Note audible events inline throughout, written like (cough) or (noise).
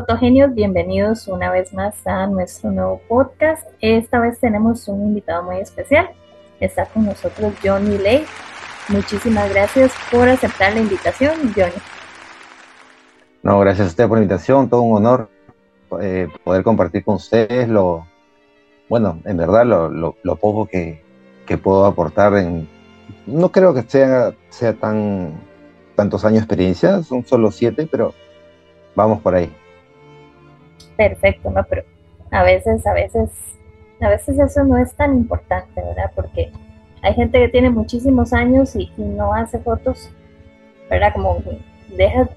Fotogenios, bienvenidos una vez más a nuestro nuevo podcast. Esta vez tenemos un invitado muy especial. Está con nosotros Johnny Ley. Muchísimas gracias por aceptar la invitación, Johnny. No, gracias a usted por la invitación, todo un honor eh, poder compartir con ustedes lo, bueno, en verdad lo, poco que, puedo aportar en, no creo que sea, sea tan tantos años de experiencia, son solo siete, pero vamos por ahí perfecto, ¿no? Pero a veces, a veces, a veces eso no es tan importante, ¿verdad? Porque hay gente que tiene muchísimos años y, no hace fotos, ¿verdad? Como deja,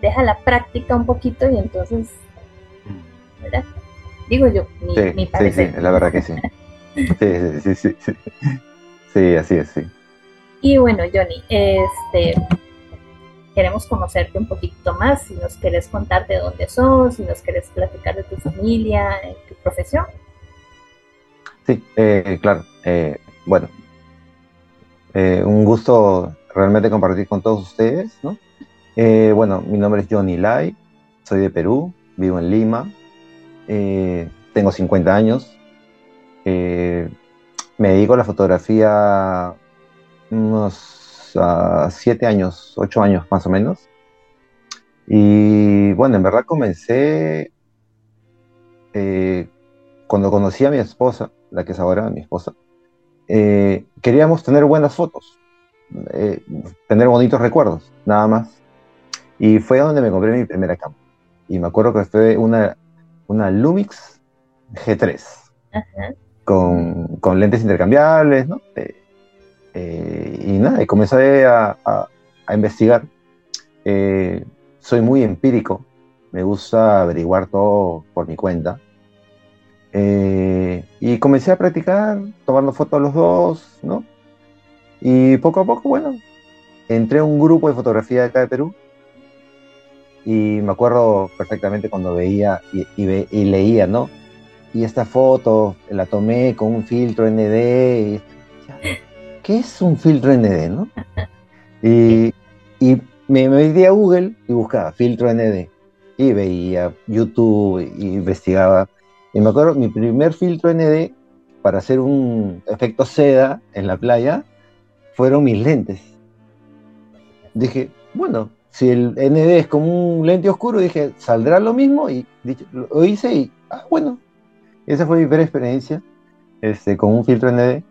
deja la práctica un poquito y entonces, ¿verdad? Digo yo, mi, sí, mi parecer. Sí, sí, la verdad que sí. sí, sí, sí, sí. Sí, así es, sí. Y bueno, Johnny, este, queremos conocerte un poquito más, si nos quieres contar de dónde sos, si nos quieres platicar de tu familia, tu profesión. Sí, eh, claro. Eh, bueno, eh, un gusto realmente compartir con todos ustedes, ¿no? bueno, mi nombre es Johnny Lai, soy de Perú, vivo en Lima, tengo 50 años, me dedico a la fotografía unos siete años, ocho años más o menos. Y bueno, en verdad comencé eh, cuando conocí a mi esposa, la que es ahora mi esposa. Eh, queríamos tener buenas fotos, eh, tener bonitos recuerdos, nada más. Y fue donde me compré mi primera cámara. Y me acuerdo que fue una, una Lumix G3, con, con, lentes intercambiables, ¿no? Eh, y nada, y comencé a, investigar. Eh, soy muy empírico, me gusta averiguar todo por mi cuenta. Eh, y comencé a practicar, tomando fotos los dos, ¿no? Y poco a poco, bueno, entré a un grupo de fotografía de acá de Perú. Y me acuerdo perfectamente cuando veía y, y leía, ¿no? Y esta foto la tomé con un filtro ND. Y, ¿qué es un filtro ND? ¿no? Y, me metí a Google y buscaba filtro ND. Y veía YouTube y investigaba. Y me acuerdo, mi primer filtro ND para hacer un efecto seda en la playa fueron mis lentes. Dije, bueno, si el ND es como un lente oscuro, dije, ¿saldrá lo mismo? Y lo hice y, ah, bueno, esa fue mi primera experiencia este, con un filtro ND.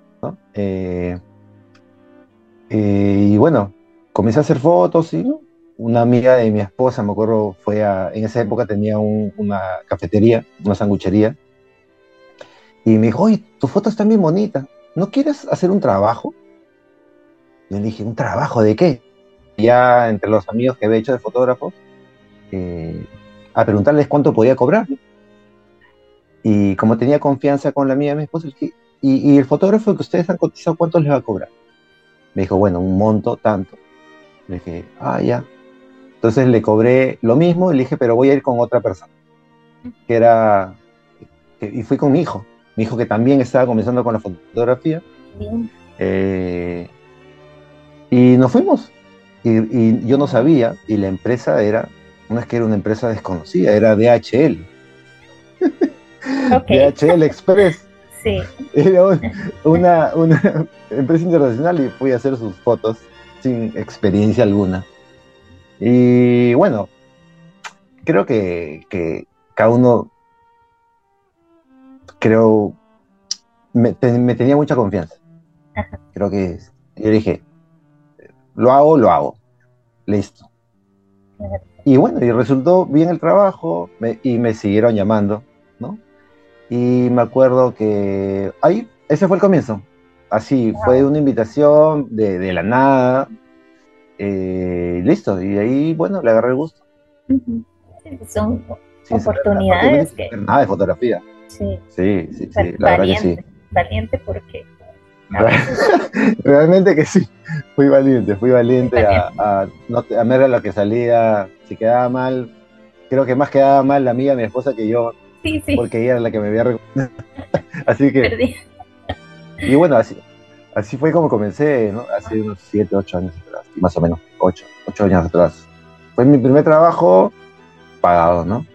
Eh, eh, y bueno, comencé a hacer fotos y una amiga de mi esposa, me acuerdo, fue a, en esa época tenía una cafetería, una sanguchería, y me dijo, oye, tus fotos están bien bonitas, ¿no quieres hacer un trabajo? Y le dije, ¿un trabajo de qué? ya entre los amigos que había hecho de fotógrafos, eh, a preguntarles cuánto podía cobrar. Y como tenía confianza con la de mi esposa, y, y el fotógrafo que ustedes han cotizado, ¿cuánto les va a cobrar? Me dijo, bueno, un monto tanto. Le dije, ah, ya. Entonces le cobré lo mismo y le dije, pero voy a ir con otra persona. Que era, y fui con mi hijo. Mi hijo que también estaba comenzando con la fotografía. Eh, y nos fuimos. Y, yo no sabía, y la empresa era, no es que era una empresa desconocida, era DHL. (laughs) DHL Express. Sí. (laughs) Era una, empresa internacional y fui a hacer sus fotos sin experiencia alguna. Y bueno, creo que, cada uno, creo, me, tenía mucha confianza. Creo que yo dije, lo hago, lo hago. Listo. Y bueno, y resultó bien el trabajo y me siguieron llamando, ¿no? Y me acuerdo que ahí, ese fue el comienzo. Así, fue una invitación de, la nada. Eh, listo, y ahí, bueno, le agarré el gusto. Son oportunidades que... Nada de fotografía. Sí, sí, sí, sí la verdad que sí. Valiente porque... (laughs) Realmente que sí, fui valiente, fui valiente, A, a, no, a ver lo que salía, si quedaba mal, creo que más quedaba mal la amiga, mi esposa, que yo porque ella era la que me había (laughs) Así que. Y bueno, así, así fue como comencé, ¿no? Hace unos 7, 8 años atrás, más o menos, 8, 8 años atrás. Fue mi primer trabajo pagado, ¿no?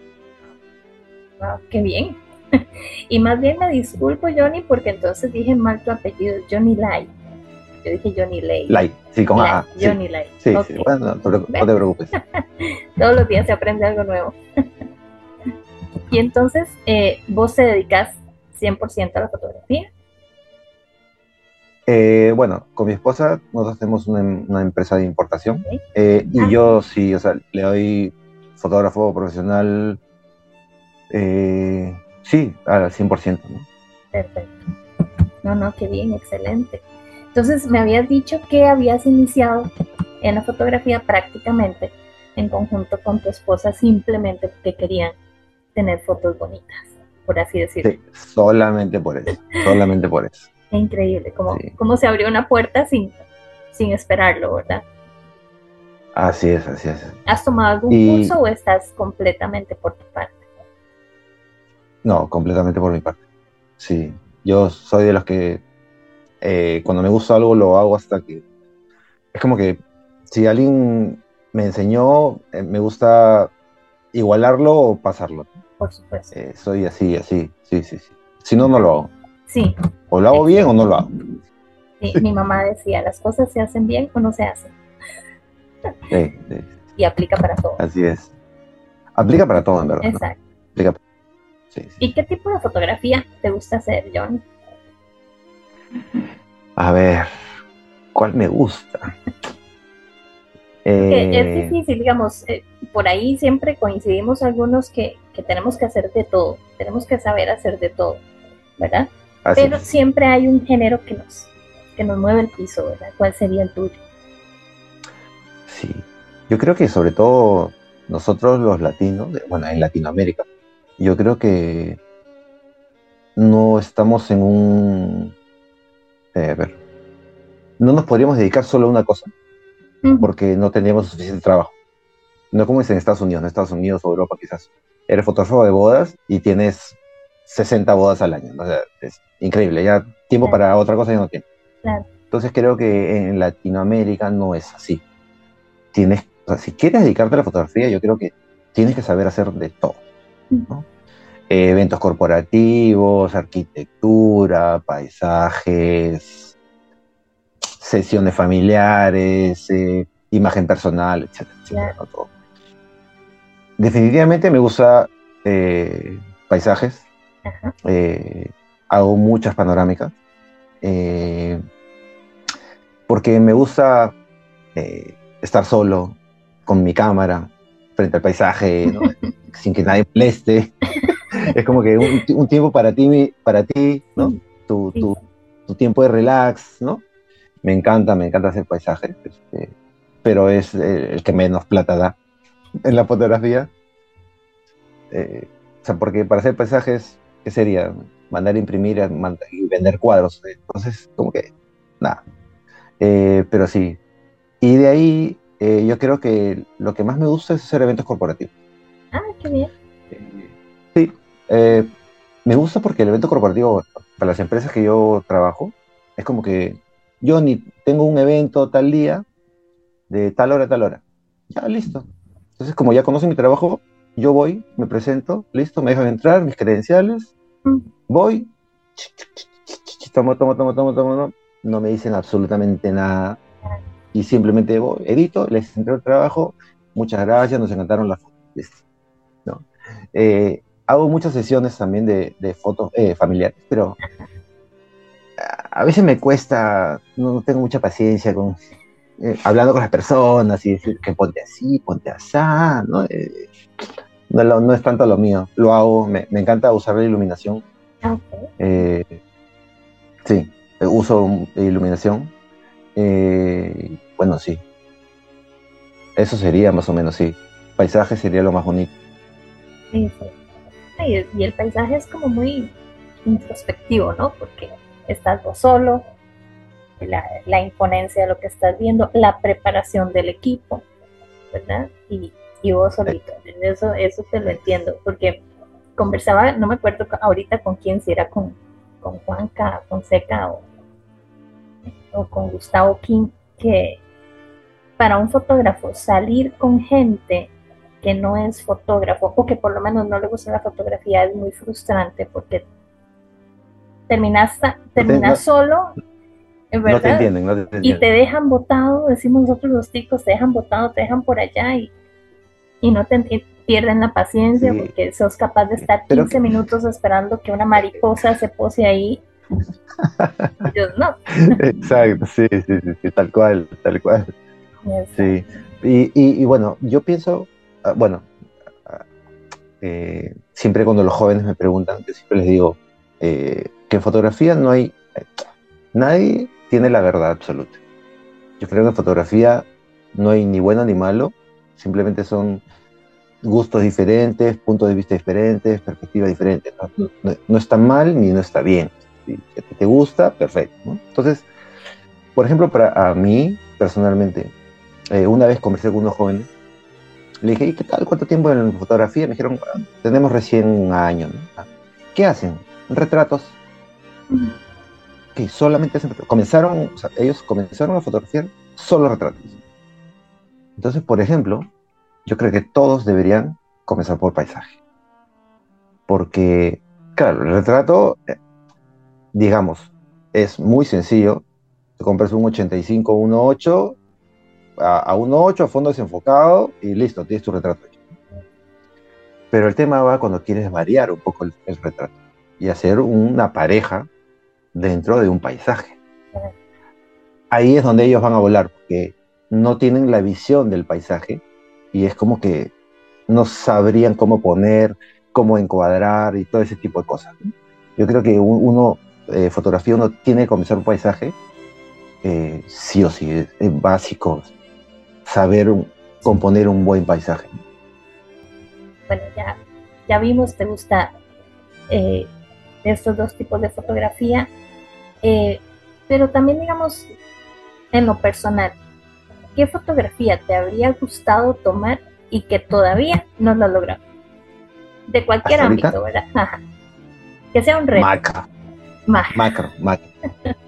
Wow, qué bien. (laughs) y más bien me disculpo, Johnny, porque entonces dije mal tu apellido, Johnny Lai. Yo dije Johnny Lai. Lai, sí, con A. Johnny Lai. Sí, sí, bueno, no, no te preocupes. (laughs) Todos los días se aprende algo nuevo. Y entonces, eh, vos te dedicas 100% a la fotografía. Eh, bueno, con mi esposa nosotros tenemos una, empresa de importación eh, y ah. yo sí, o sea, le doy fotógrafo profesional, eh, sí, al 100%. ¿no? Perfecto. No, no, qué bien, excelente. Entonces me habías dicho que habías iniciado en la fotografía prácticamente en conjunto con tu esposa simplemente porque querían tener fotos bonitas, por así decirlo. Sí, solamente por eso, solamente por eso. (laughs) increíble, como, se abrió una puerta sin, sin esperarlo, ¿verdad? Así es, así es. ¿Has tomado algún curso o estás completamente por tu parte? No, completamente por mi parte. Sí, yo soy de los que eh, cuando me gusta algo lo hago hasta que... Es como que si alguien me enseñó, eh, me gusta igualarlo o pasarlo. Por supuesto. Eh, soy así, así, sí, sí, sí. Si no, no lo hago. Sí. O lo hago bien o no lo hago. Sí, mi mamá decía, las cosas se hacen bien o no se hacen. Y aplica para todo. Así es. Aplica para todo, en verdad. Exacto. ¿Y qué tipo de fotografía te gusta hacer, John? A ver, ¿cuál me gusta? Es eh, difícil, digamos, eh, por ahí siempre coincidimos algunos que, tenemos que hacer de todo, tenemos que saber hacer de todo, ¿verdad? Pero siempre hay un género que nos, que nos mueve el piso, ¿verdad? ¿Cuál sería el tuyo? Sí, yo creo que sobre todo nosotros los latinos, bueno, en Latinoamérica, yo creo que no estamos en un... Eh, a ver, no nos podríamos dedicar solo a una cosa, porque no tendríamos suficiente trabajo. No como es en Estados Unidos, en Estados Unidos o Europa quizás. Eres fotógrafo de bodas y tienes 60 bodas al año. O sea, es increíble, ya tiempo para otra cosa ya no tienes. Entonces creo que en Latinoamérica no es así. Tienes, si quieres dedicarte a la fotografía, yo creo que tienes que saber hacer de todo. Eh, eventos corporativos, arquitectura, paisajes, sesiones familiares, eh, imagen personal, etcétera, Definitivamente me gusta eh, paisajes, hago muchas panorámicas, porque me gusta estar solo con mi cámara frente al paisaje, (laughs) sin que nadie moleste. (laughs) es como que un, tiempo para ti, para ti, ¿no? Tu, tiempo de relax, ¿no? Me encanta, me encanta hacer paisajes, este, pero es el que menos plata da en la fotografía. Eh, o sea, porque para hacer paisajes, ¿qué sería? Mandar a imprimir y vender cuadros. Entonces, como que, nada. Eh, pero sí, y de ahí eh, yo creo que lo que más me gusta es hacer eventos corporativos. Ah, qué bien. sí, eh, me gusta porque el evento corporativo para las empresas que yo trabajo es como que yo ni tengo un evento tal día de tal hora a tal hora. Ya, listo. Entonces, como ya conocen mi trabajo, yo voy, me presento, listo, me dejan entrar, mis credenciales, mm. voy, tomo, tomo, tomo, tomo, tomo, no me dicen absolutamente nada y simplemente edito, les entrego el trabajo, muchas gracias, nos encantaron las fotos. ¿no? Eh, hago muchas sesiones también de, fotos eh, familiares, pero a veces me cuesta, no, tengo mucha paciencia con eh, hablando con las personas y decir que ponte así, ponte así, ¿no? no, es tanto lo mío, lo hago, me, encanta usar la iluminación. sí, uso iluminación. Eh, bueno, sí. Eso sería más o menos, sí. Paisaje sería lo más bonito. Sí, sí. Y el paisaje es como muy introspectivo, ¿no? Porque estás vos solo, la, imponencia de lo que estás viendo, la preparación del equipo, ¿verdad? Y, y vos solito. Eso, eso te lo entiendo, porque conversaba, no me acuerdo ahorita con quién, si era con, con Juanca Fonseca o, o con Gustavo King, que para un fotógrafo salir con gente que no es fotógrafo o que por lo menos no le gusta la fotografía es muy frustrante porque terminas, terminas solo, ¿verdad? No te entienden, no te Y te dejan botado, decimos nosotros los chicos, te dejan botado, te dejan por allá y, y no te pierden la paciencia porque sos capaz de estar 15 minutos esperando que una mariposa se pose ahí. (laughs) Dios no. Exacto, sí, sí, sí, tal cual, tal cual. Sí, y, y, bueno, yo pienso, ah, bueno, ah, eh, siempre cuando los jóvenes me preguntan, yo siempre les digo eh, que en fotografía no hay, nadie tiene la verdad absoluta. Yo creo que en fotografía no hay ni bueno ni malo, simplemente son gustos diferentes, puntos de vista diferentes, perspectivas diferentes. No, está mal ni no está bien. Si te gusta, perfecto. Entonces, por ejemplo, para a mí, personalmente, eh, una vez conversé con unos jóvenes, le dije, ¿y qué tal? ¿Cuánto tiempo en fotografía? Me dijeron, tenemos recién un año. Ah, ¿Qué hacen? Retratos. Que solamente comenzaron, ellos comenzaron a fotografiar solo retratos. Entonces, por ejemplo, yo creo que todos deberían comenzar por paisaje. Porque, claro, el retrato, eh, digamos, es muy sencillo. Te compras un 85 1.8 a, a 1.8 a fondo desenfocado y listo, tienes tu retrato. Pero el tema va cuando quieres variar un poco el retrato y hacer una pareja dentro de un paisaje. Ahí es donde ellos van a volar, porque no tienen la visión del paisaje, y es como que no sabrían cómo poner, cómo encuadrar y todo ese tipo de cosas. Yo creo que uno, eh, fotografía, uno tiene que comenzar un paisaje, eh, sí o sí, es, básico saber componer un buen paisaje. Bueno, ya, vimos, te gusta eh, estos dos tipos de fotografía, pero también digamos en lo personal, ¿qué fotografía te habría gustado tomar y que todavía no has logrado? De cualquier ámbito, ¿verdad? Que sea un reto. Macro. Macro, macro.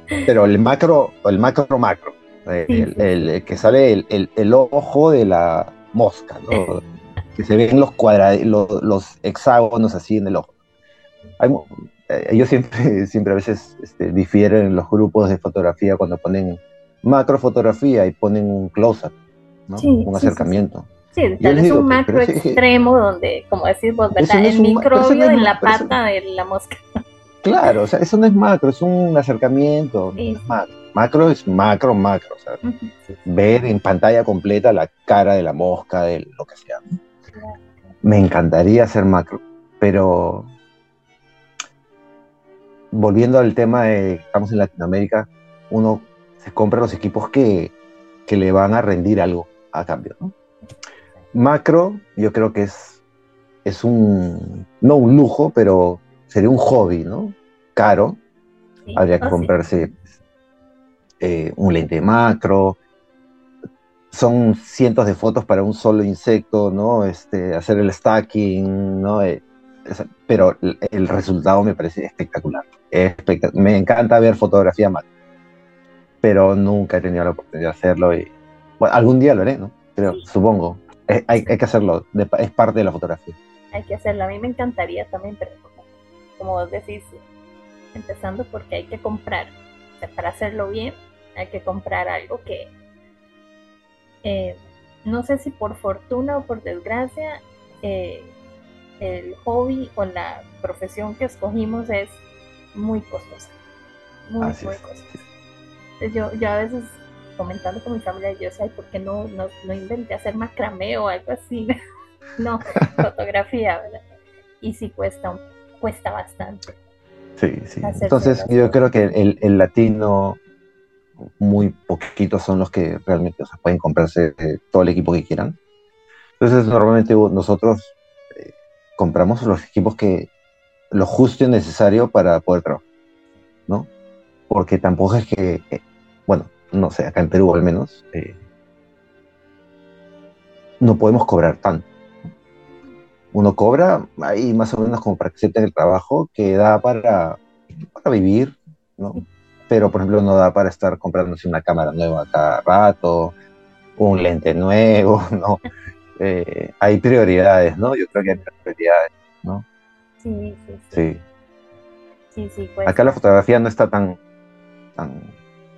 Pero el macro, el macro, macro. el, que sale el, ojo de la mosca, ¿no? (laughs) que se ven los cuadrados, los, hexágonos así en el ojo. Eh, ellos siempre, (laughs) siempre a veces este, difieren en los grupos de fotografía cuando ponen macrofotografía y ponen un close-up, ¿no? un acercamiento. Sí, tal vez un macro extremo donde, como decís vos, ¿verdad? el microbio en la pata de la mosca. (laughs) Claro, o sea, eso no es macro, es un acercamiento, es macro. Macro es macro, macro, o sea, ver en pantalla completa la cara de la mosca, de lo que sea. Me encantaría hacer macro, pero volviendo al tema de estamos en Latinoamérica, uno compra los equipos que, le van a rendir algo a cambio. Macro, yo creo que es, es un, no un lujo, pero sería un hobby, ¿no? Caro. Habría que comprarse eh, un lente macro. Son cientos de fotos para un solo insecto, ¿no? Este, hacer el stacking, ¿no? Eh, pero el, resultado me parece espectacular. Me encanta ver fotografía macro pero nunca he tenido la oportunidad de hacerlo y bueno, algún día lo haré, ¿no? Pero supongo, hay, que hacerlo, es parte de la fotografía. Hay que hacerlo, a mí me encantaría también, pero como, vos decís, empezando porque hay que comprar, para hacerlo bien hay que comprar algo que, eh, no sé si por fortuna o por desgracia, eh, el hobby o la profesión que escogimos es muy costosa, muy, muy costosa. Yo, yo a veces comentando con mi familia, yo sé, ¿por qué no, no, no intenté hacer macramé o algo así? (laughs) no, (laughs) fotografía, ¿verdad? Y sí cuesta, cuesta bastante. Sí, sí. Entonces yo creo que el, el, latino, muy poquitos son los que realmente pueden comprarse eh, todo el equipo que quieran. Entonces normalmente nosotros eh, compramos los equipos que, lo justo y necesario para poder trabajar, ¿no? Porque tampoco es que eh, bueno, no sé, acá en Perú al menos, eh, no podemos cobrar tanto. Uno cobra ahí más o menos como para que acepten el trabajo que da para, para vivir, ¿no? Pero, por ejemplo, no da para estar comprándose una cámara nueva cada rato, un lente nuevo, (laughs) ¿no? eh, hay prioridades, ¿no? Yo creo que hay prioridades, ¿no? Sí, sí, sí. Sí, sí, pues. Acá la fotografía no está tan, tan,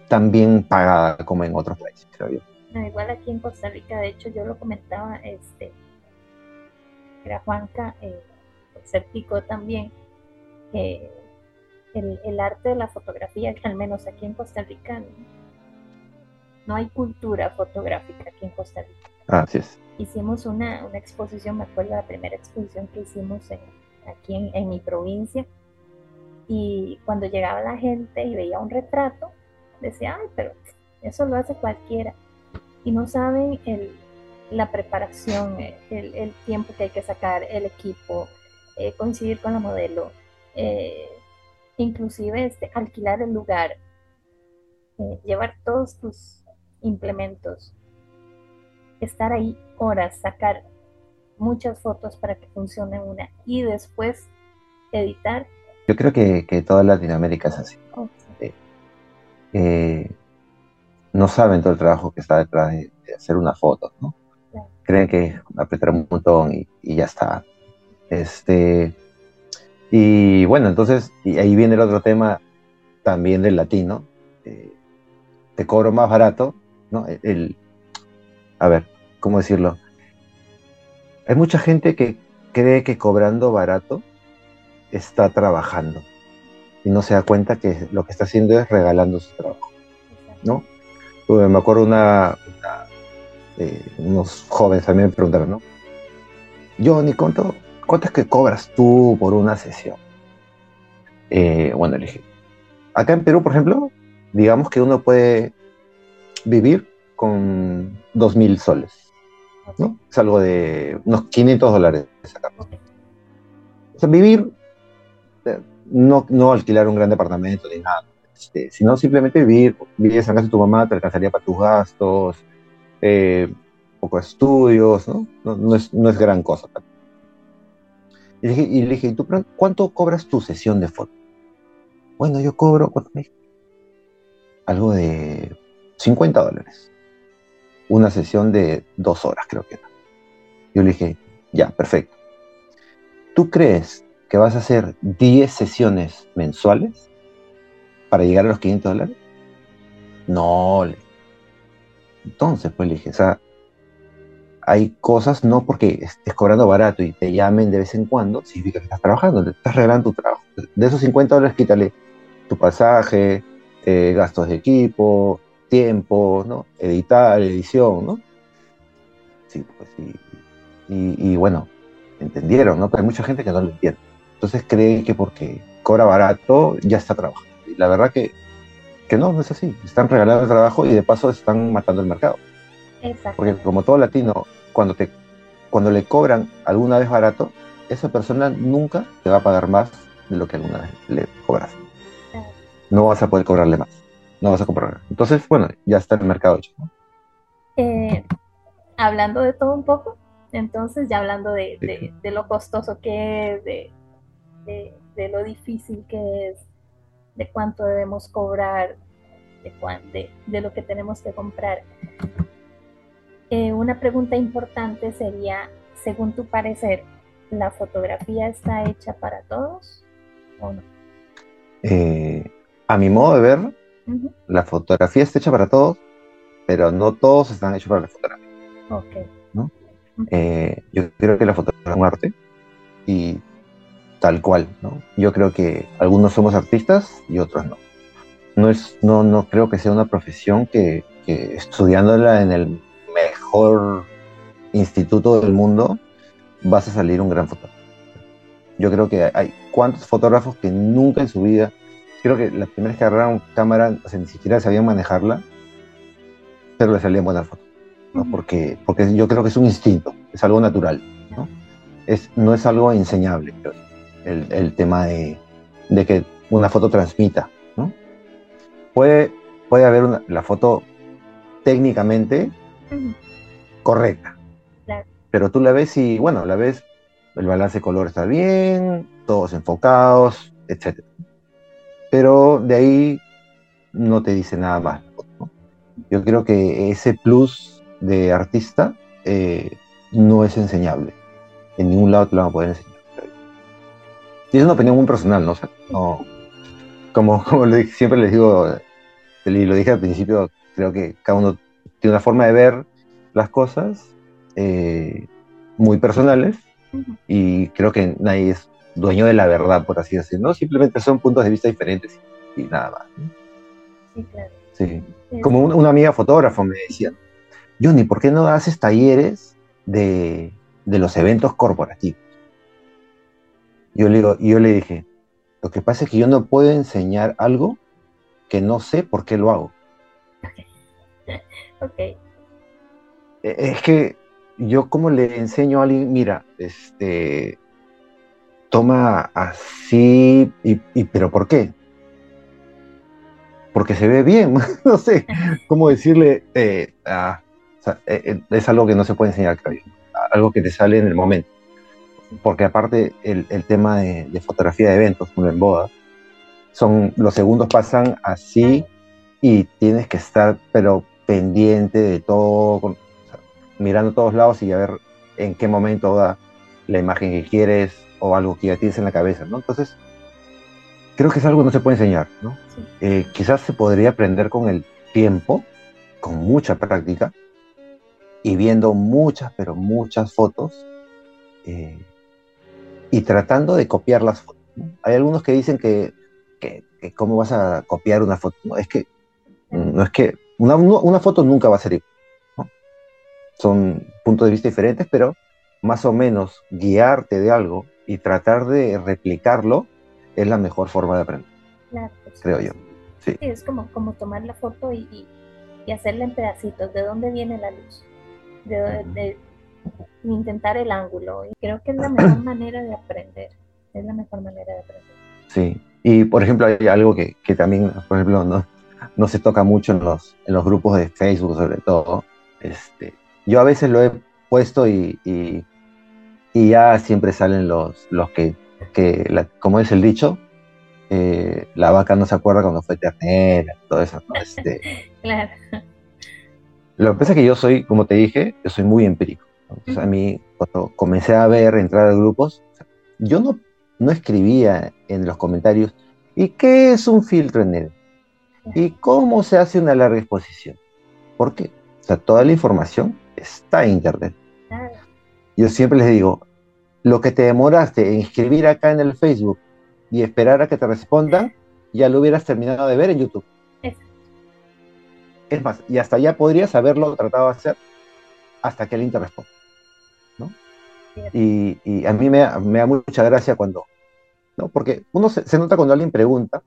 tan bien pagada como en otros países, creo yo. No, igual aquí en Costa Rica, de hecho, yo lo comentaba, este, era Juanca, eh, escéptico también, que el, el, arte de la fotografía, al menos aquí en Costa Rica, no hay cultura fotográfica aquí en Costa Rica. Así es. Hicimos una, una exposición, me acuerdo la primera exposición que hicimos aquí en, mi provincia, y cuando llegaba la gente y veía un retrato, decía, ay, pero eso lo hace cualquiera. Y no saben el, la preparación, el, el, tiempo que hay que sacar, el equipo, eh, coincidir con la modelo, eh, inclusive este, alquilar el lugar, eh, llevar todos tus implementos, estar ahí horas, sacar muchas fotos para que funcione una y después editar. Yo creo que, que toda Latinoamérica es así. Eh, no saben todo el trabajo que está detrás de, hacer una foto, ¿no? Creen que apretar un botón y, y, ya está. Este, y bueno, entonces, y ahí viene el otro tema también del latino. Eh, te cobro más barato, ¿no? El, a ver, ¿cómo decirlo? Hay mucha gente que cree que cobrando barato está trabajando y no se da cuenta que lo que está haciendo es regalando su trabajo, ¿no? Me acuerdo una, eh, unos jóvenes también me preguntaron, ¿no? Johnny, ¿cuánto, ¿cuánto es que cobras tú por una sesión? Eh, bueno, le dije, acá en Perú, por ejemplo, digamos que uno puede vivir con 2.000 soles, ¿no? Es algo de unos 500 dólares vivir no, no alquilar un gran departamento ni nada, este, sino simplemente vivir, vivir en casa de tu mamá, te alcanzaría para tus gastos, eh, poco estudios, ¿no? No, es, no es gran cosa. Y le dije, y ¿tú cuánto cobras tu sesión de foto? Bueno, yo cobro, Algo de 50 dólares. Una sesión de dos horas, creo que era. Yo le dije, ya, perfecto. ¿Tú crees que vas a hacer 10 sesiones mensuales para llegar a los 500 dólares? No, entonces, pues le dije, o sea, hay cosas, no porque estés cobrando barato y te llamen de vez en cuando, significa que estás trabajando, te estás regalando tu trabajo. De esos 50 dólares, quítale tu pasaje, eh, gastos de equipo, tiempo, ¿no? Editar, edición, ¿no? Sí, pues sí. Y, y, bueno, entendieron, ¿no? Pero hay mucha gente que no lo entiende. Entonces cree que porque cobra barato ya está trabajando. Y la verdad que, que no, no es así. Están regalando el trabajo y de paso están matando el mercado. Porque como todo latino, cuando, te, cuando le cobran alguna vez barato, esa persona nunca te va a pagar más de lo que alguna vez le cobras. No vas a poder cobrarle más. No vas a comprar. Entonces, bueno, ya está el mercado hecho. Eh, hablando de todo un poco, entonces ya hablando de, de, de lo costoso que es, de, de, lo difícil que es, de cuánto debemos cobrar, de, de lo que tenemos que comprar. Eh, una pregunta importante sería, según tu parecer, ¿la fotografía está hecha para todos o no? Eh, a mi modo de ver, la fotografía está hecha para todos, pero no todos están hechos para la fotografía. Okay. ¿no? Eh, yo creo que la fotografía es un arte y tal cual, ¿no? Yo creo que algunos somos artistas y otros no. No, es, no, no creo que sea una profesión que, estudiándola en el mejor instituto del mundo vas a salir un gran fotógrafo. Yo creo que hay cuantos fotógrafos que nunca en su vida, creo que las primeras que agarraron cámara, o sea, ni siquiera sabían manejarla, pero le salían buenas fotos, ¿no? Porque, porque yo creo que es un instinto, es algo natural, ¿no? Es, no es algo enseñable, creo el, tema de, que una foto transmita. ¿no? Puede, puede haber una, la foto técnicamente correcta, pero tú la ves y, bueno, la ves, el balance de color está bien, todos enfocados, etc. Pero de ahí no te dice nada más. Yo creo que ese plus de artista eh, no es enseñable. En ningún lado te lo van a poder enseñar. Y es una opinión muy personal, ¿no? no como, (laughs) como siempre les digo, y lo dije al principio, creo que cada uno tiene una forma de ver las cosas eh, muy personales y creo que nadie es dueño de la verdad, por así decirlo, ¿no? Simplemente son puntos de vista diferentes y, nada más. Sí, claro. Sí. Como una amiga fotógrafa me decía, Johnny, ¿por qué no haces talleres de, de los eventos corporativos? Yo le, digo, yo le dije, lo que pasa es que yo no puedo enseñar algo que no sé por qué lo hago. (laughs) ok. E, es que yo como le enseño a alguien, mira, este, toma así, y, pero ¿por qué? Porque se ve bien, (laughs) no sé cómo decirle, eh, ah, eh, es algo que no se puede enseñar, algo que te sale en el momento. Porque aparte el, tema de, fotografía de eventos, como en boda, son, los segundos pasan así y tienes que estar, pero pendiente de todo, mirando a todos lados y a ver en qué momento da la imagen que quieres o algo que ya tienes en la cabeza, ¿no? Entonces, creo que es algo que no se puede enseñar, ¿no? Eh, quizás se podría aprender con el tiempo, con mucha práctica y viendo muchas, pero muchas fotos eh, y tratando de copiar las fotos. Hay algunos que dicen que que, cómo vas a copiar una foto. No, es que, no es que una, una foto nunca va a ser igual. Son puntos de vista diferentes, pero más o menos guiarte de algo y tratar de replicarlo es la mejor forma de aprender. creo yo. Sí. es como, como tomar la foto y, y, hacerla en pedacitos. ¿De dónde viene la luz? De, de, intentar el ángulo. Y creo que es la mejor (laughs) manera de aprender. Es la mejor manera de aprender. Sí, y por ejemplo, hay algo que, que también, por ejemplo, no, no, se toca mucho en los, en los grupos de Facebook, sobre todo. Este, yo a veces lo he puesto y, y, ya siempre salen los, los que, que como es el dicho, eh, la vaca no se acuerda cuando fue ternera, todo eso. Este, (laughs) claro. Lo que pasa es que yo soy, como te dije, yo soy muy empírico. Entonces, a mí, cuando comencé a ver, entrar a grupos, yo no no escribía en los comentarios, ¿y qué es un filtro en él? ¿Y cómo se hace una larga exposición? ¿Por qué? O sea, toda la información está en Internet. Yo siempre les digo, lo que te demoraste en escribir acá en el Facebook y esperar a que te respondan, ya lo hubieras terminado de ver en YouTube. Es más, y hasta ya podrías haberlo tratado de hacer hasta que alguien te responda. Y, a mí me, da mucha gracia cuando, ¿no? Porque uno se, nota cuando alguien pregunta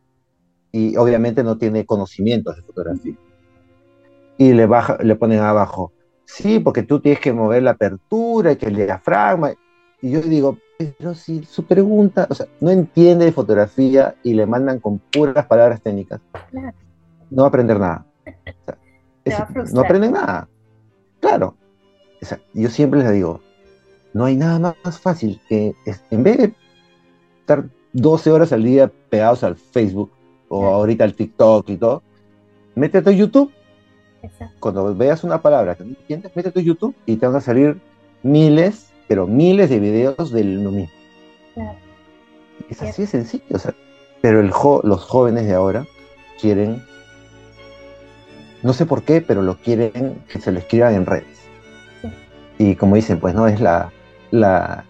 y obviamente no tiene conocimientos de fotografía. Y le, baja, le ponen abajo, sí, porque tú tienes que mover la apertura y que el diafragma. Y yo digo, pero si su pregunta, o sea, no entiende de fotografía y le mandan con puras palabras técnicas, no va a aprender nada. no aprenden nada. Claro. yo siempre les digo, no hay nada más fácil que en vez de estar 12 horas al día pegados al Facebook o ahorita al TikTok y todo, métete a YouTube. Cuando veas una palabra que no entiendes, métete a YouTube y te van a salir miles, pero miles de videos del lo mismo. Es así de sencillo. pero el los jóvenes de ahora quieren, no sé por qué, pero lo quieren que se lo escriban en redes. Y como dicen, pues no es la, la,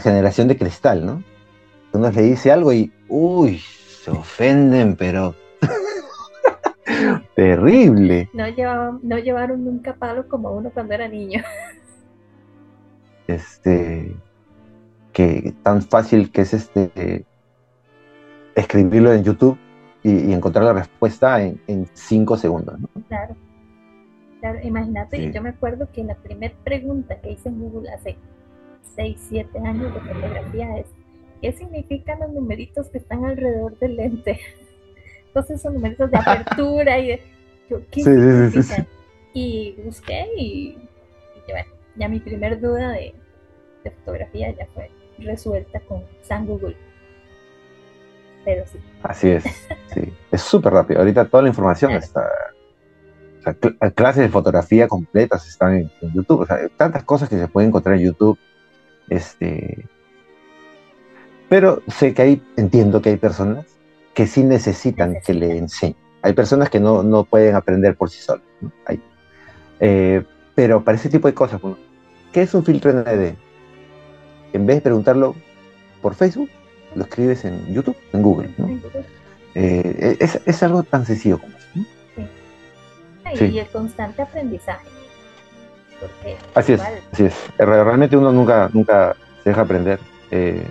generación de cristal, ¿no? Uno le dice algo y, uy, se ofenden, pero (laughs) terrible. No, llevaban, no llevaron nunca palo como uno cuando era niño. Este, que tan fácil que es este escribirlo en YouTube y, encontrar la respuesta en, cinco segundos, ¿no? Claro. imagínate, yo me acuerdo que la primera pregunta que hice en Google hace 6, 7 años de fotografía es ¿qué significan los numeritos que están alrededor del lente? (laughs) Entonces son numeritos de (laughs) apertura y de ¿qué significan? y busqué y, ya mi primer duda de, fotografía ya fue resuelta con San Google. Pero sí. Así es, sí. Es súper rápido. Ahorita toda la información está. clases de fotografía completas están en, YouTube. O sea, tantas cosas que se pueden encontrar en YouTube. Este, pero sé que hay, entiendo que hay personas que sí necesitan que le enseñen. Hay personas que no, no pueden aprender por sí solas. Eh, pero para ese tipo de cosas, ¿qué es un filtro ND? En vez de preguntarlo por Facebook, lo escribes en YouTube, en Google. Eh, es, es, algo tan sencillo como eso. Sí. Y el constante aprendizaje. así es, así es. Realmente uno nunca, nunca se deja aprender. Eh,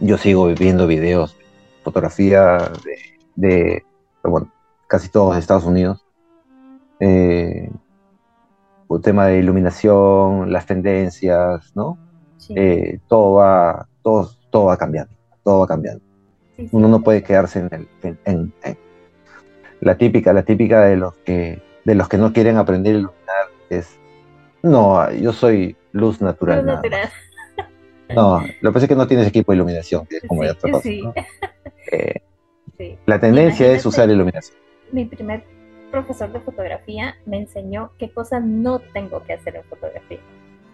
yo sigo viendo videos, fotografía de, bueno, casi todos de Estados Unidos. Eh, el tema de iluminación, las tendencias, ¿no? Eh, todo va, todo, todo va cambiando, todo va cambiando. Uno no puede quedarse en, el, en, la típica, la típica de los que de los que no quieren aprender a iluminar es no, yo soy luz natural. Luz natural. No, lo que pasa es que no tienes equipo de iluminación, que es como ya otra cosa. (laughs) Eh, la tendencia es usar iluminación. Mi primer profesor de fotografía me enseñó qué cosas no tengo que hacer en fotografía.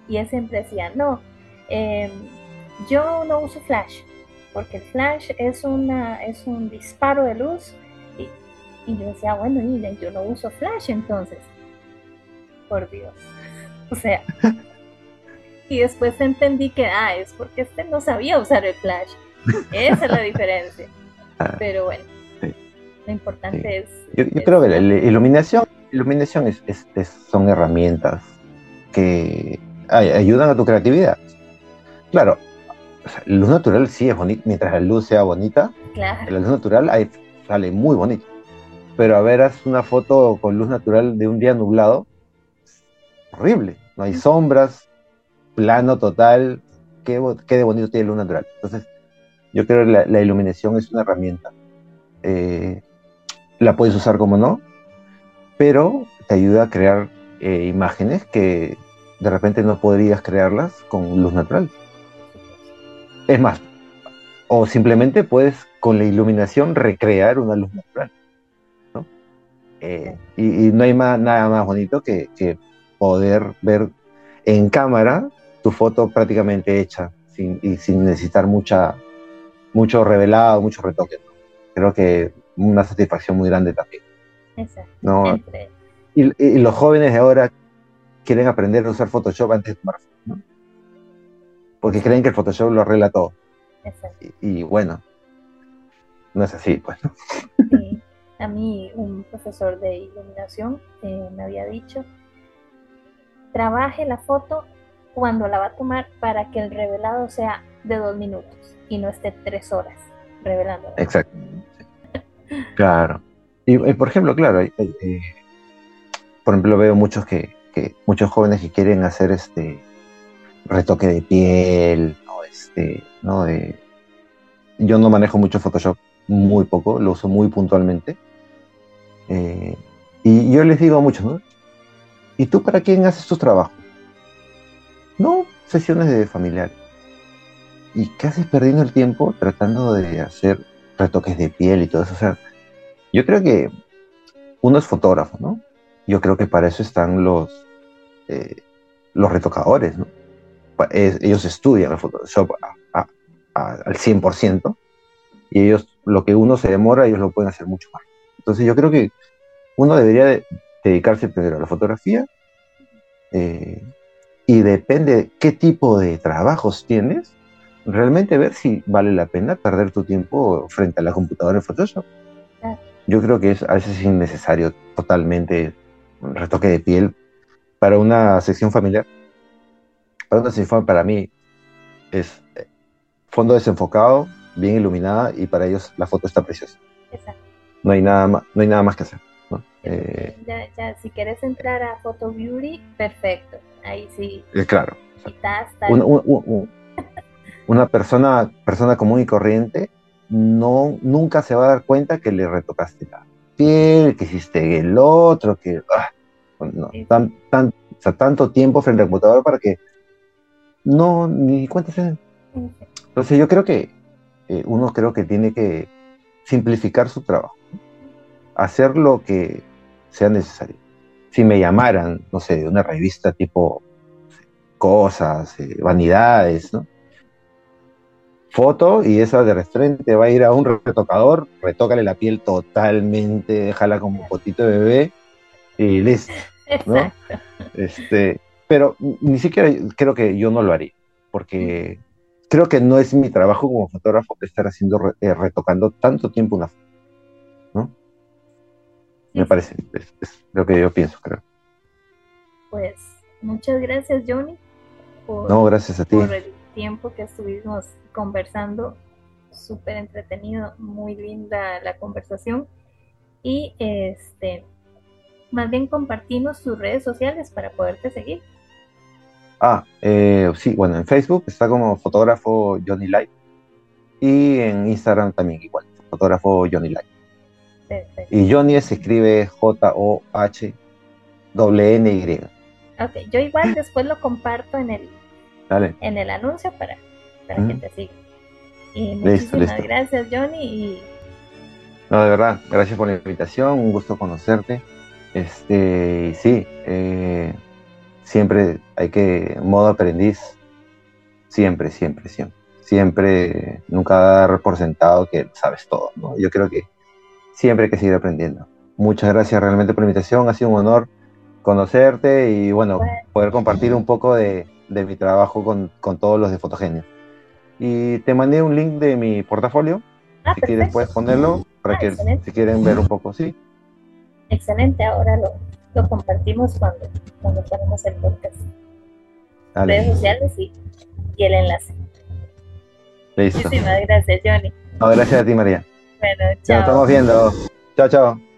Y él siempre decía, no, em, yo no uso flash, porque el flash es, una, es un disparo de luz. Y, y yo decía, bueno, mire, yo no uso flash entonces. Por Dios. (laughs) O sea, y después entendí que, ah, es porque este no sabía usar el flash. Esa es la diferencia. (laughs) Pero bueno, lo importante es... Yo, creo que la, iluminación, iluminación es, son herramientas que ayudan a tu creatividad. Claro, la luz natural sí es bonita, mientras la luz sea bonita, la luz natural ahí sale muy bonito. Pero a ver, haz una foto con luz natural de un día nublado, horrible. No hay sombras, plano total, qué, de bonito tiene luz natural. Entonces, yo creo que la, iluminación es una herramienta. Eh, la puedes usar como no, pero te ayuda a crear eh, imágenes que de repente no podrías crearlas con luz natural. Es más, o simplemente puedes con la iluminación recrear una luz natural. Eh, y, no hay nada más bonito que, poder ver en cámara tu foto prácticamente hecha sin, y sin necesitar mucho revelado, mucho retoque. Creo que una satisfacción muy grande también. Exacto. Y, los jóvenes de ahora quieren aprender a usar Photoshop antes de smartphone, ¿no? Porque creen que el Photoshop lo arregla todo. Exacto. Y, bueno, no es así, pues. A mí un profesor de iluminación eh, me había dicho, trabaje la foto cuando la va a tomar para que el revelado sea de dos minutos y no esté tres horas revelando. Exacto. Claro. Y, por ejemplo, claro, eh, por ejemplo veo muchos que, muchos jóvenes que quieren hacer este retoque de piel, ¿no? Este, ¿no? yo no manejo mucho Photoshop, muy poco, lo uso muy puntualmente. Eh, y yo les digo a muchos, ¿no? ¿Y tú para quién haces tus trabajos? No, sesiones de familiares. ¿Y qué haces perdiendo el tiempo tratando de hacer retoques de piel y todo eso? O sea, yo creo que uno es fotógrafo, ¿no? Yo creo que para eso están los, eh, los retocadores, ¿no? ellos estudian el Photoshop al 100% y ellos, lo que uno se demora, ellos lo pueden hacer mucho más. Entonces yo creo que uno debería dedicarse primero a la fotografía, eh, y depende qué tipo de trabajos tienes, realmente ver si vale la pena perder tu tiempo frente a la computadora en Photoshop. Yo creo que es, a veces es innecesario totalmente un retoque de piel para una sección familiar. Para una sección para mí es eh, fondo desenfocado, bien iluminada y para ellos la foto está preciosa. No hay nada más, no hay nada más que hacer. Eh, ya, ya, si quieres entrar a Photo Beauty, perfecto. Ahí sí. Eh, claro. una persona, persona común y corriente no, nunca se va a dar cuenta que le retocaste la piel, que hiciste el otro, que ah, tan, tan, tanto tiempo frente al computador para que no ni cuenta se Entonces yo creo que eh, uno creo que tiene que simplificar su trabajo, hacer lo que sea necesario. si me llamaran, no sé, de una revista tipo cosas, eh, vanidades, ¿no? Foto y esa de restaurante va a ir a un retocador, retócale la piel totalmente, déjala como potito de bebé y listo, ¿no? Este, pero ni siquiera creo que yo no lo haría, porque creo que no es mi trabajo como fotógrafo estar haciendo, eh, retocando tanto tiempo una foto, ¿no? Me parece, es, lo que yo pienso, creo. Pues muchas gracias, Johnny, por, no, gracias a ti. por el tiempo que estuvimos conversando. Súper entretenido, muy linda la conversación. Y este, más bien compartimos tus redes sociales para poderte seguir. Ah, eh, sí, bueno, en Facebook está como fotógrafo Johnny Light y en Instagram también igual, fotógrafo Johnny Light. Y Johnny se escribe J-O-H-N-Y. Ok, yo igual después lo comparto en el, En el anuncio para, para que te siga. Y muchísimas gracias, Johnny. Y... No, de verdad, gracias por la invitación, un gusto conocerte. Este, sí, eh, siempre hay que, modo aprendiz, siempre, siempre, siempre. Siempre, nunca dar por sentado que sabes todo, ¿no? Yo creo que siempre hay que seguir aprendiendo. Muchas gracias realmente por la invitación, ha sido un honor conocerte y bueno, poder compartir un poco de, mi trabajo con, todos los de Fotogenia. Y te mandé un link de mi portafolio, ah, si quieres puedes ponerlo, para ah, que si quieren ver un poco, sí. Excelente, ahora lo, lo compartimos cuando, cuando ponemos el podcast. Redes sociales y, y, el enlace. Listo. Muchísimas gracias, Johnny. No, gracias a ti, María. Bueno, chao. Nos estamos viendo. Chao, chao.